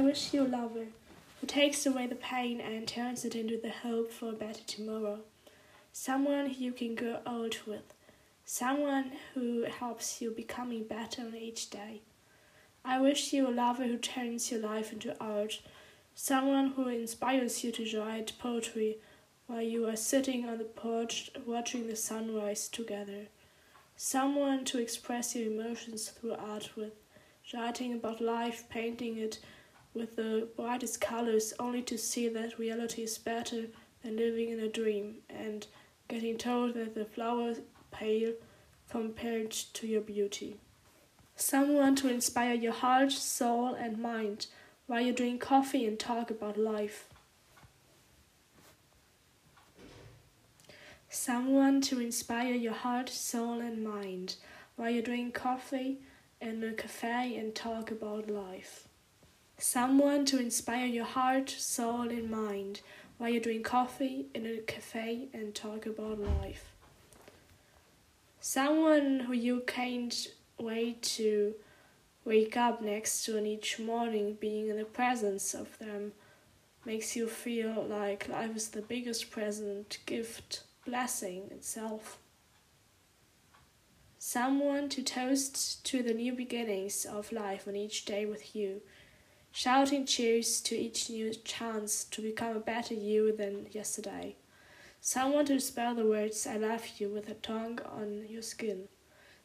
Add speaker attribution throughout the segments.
Speaker 1: I wish you a lover who takes away the pain and turns it into the hope for a better tomorrow. Someone you can grow old with. Someone who helps you becoming better on each day. I wish you a lover who turns your life into art. Someone who inspires you to write poetry while you are sitting on the porch watching the sunrise together. Someone to express your emotions through art with, writing about life, painting it with the brightest colors, only to see that reality is better than living in a dream and getting told that the flowers pale compared to your beauty. Someone to inspire your heart, soul, and mind while you drink coffee and talk about life. Someone to inspire your heart, soul, and mind while you drink coffee in a cafe and talk about life. Someone to inspire your heart, soul, and mind while you drink coffee in a cafe and talk about life. Someone who you can't wait to wake up next to and each morning being in the presence of them makes you feel like life is the biggest present, gift, blessing itself. Someone to toast to the new beginnings of life on each day with you shouting cheers to each new chance to become a better you than yesterday. Someone to spell the words I love you with a tongue on your skin.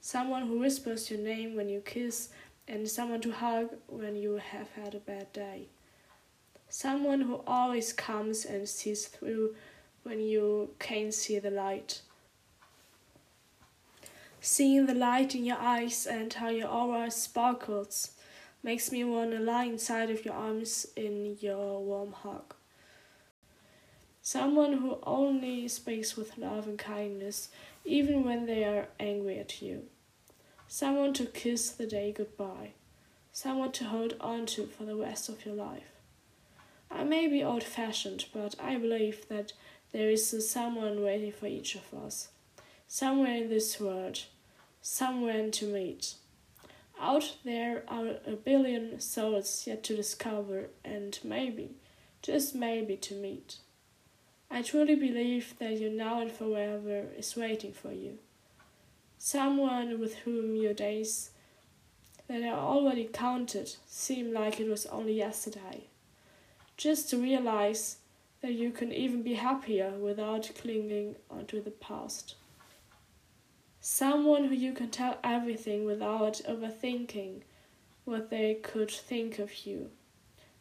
Speaker 1: Someone who whispers your name when you kiss, and someone to hug when you have had a bad day. Someone who always comes and sees through when you can't see the light. Seeing the light in your eyes and how your aura sparkles makes me want to lie inside of your arms in your warm hug. Someone who only speaks with love and kindness, even when they are angry at you. Someone to kiss the day goodbye. Someone to hold on to for the rest of your life. I may be old fashioned, but I believe that there is someone waiting for each of us. Somewhere in this world, somewhere to meet. Out there are a billion souls yet to discover and maybe, just maybe, to meet. I truly believe that your now and forever is waiting for you. Someone with whom your days that are already counted seem like it was only yesterday. Just to realize that you can even be happier without clinging onto the past. Someone who you can tell everything without overthinking what they could think of you.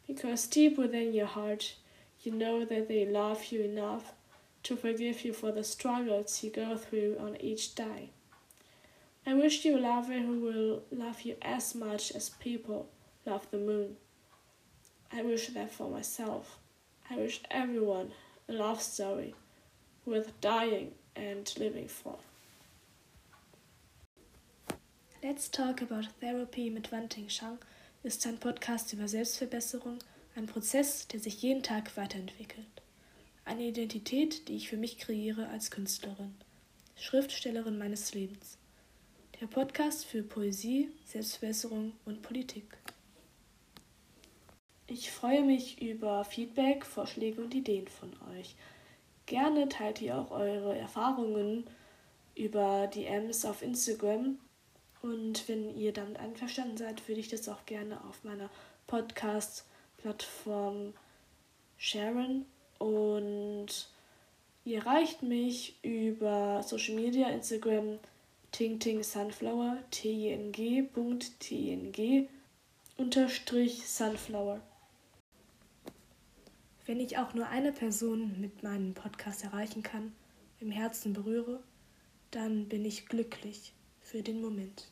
Speaker 1: Because deep within your heart, you know that they love you enough to forgive you for the struggles you go through on each day. I wish you a lover who will love you as much as people love the moon. I wish that for myself. I wish everyone a love story worth dying and living for. Let's Talk About Therapy mit Wanting Shang ist ein Podcast über Selbstverbesserung, ein Prozess, der sich jeden Tag weiterentwickelt. Eine Identität, die ich für mich kreiere als Künstlerin, Schriftstellerin meines Lebens. Der Podcast für Poesie, Selbstverbesserung und Politik. Ich freue mich über Feedback, Vorschläge und Ideen von euch. Gerne teilt ihr auch eure Erfahrungen über DMs auf Instagram und wenn ihr damit einverstanden seid, würde ich das auch gerne auf meiner Podcast-Plattform sharen. Und ihr erreicht mich über Social Media, Instagram, Ting Sunflower, tng.tng unterstrich Sunflower. Wenn ich auch nur eine Person mit meinem Podcast erreichen kann, im Herzen berühre, dann bin ich glücklich für den Moment.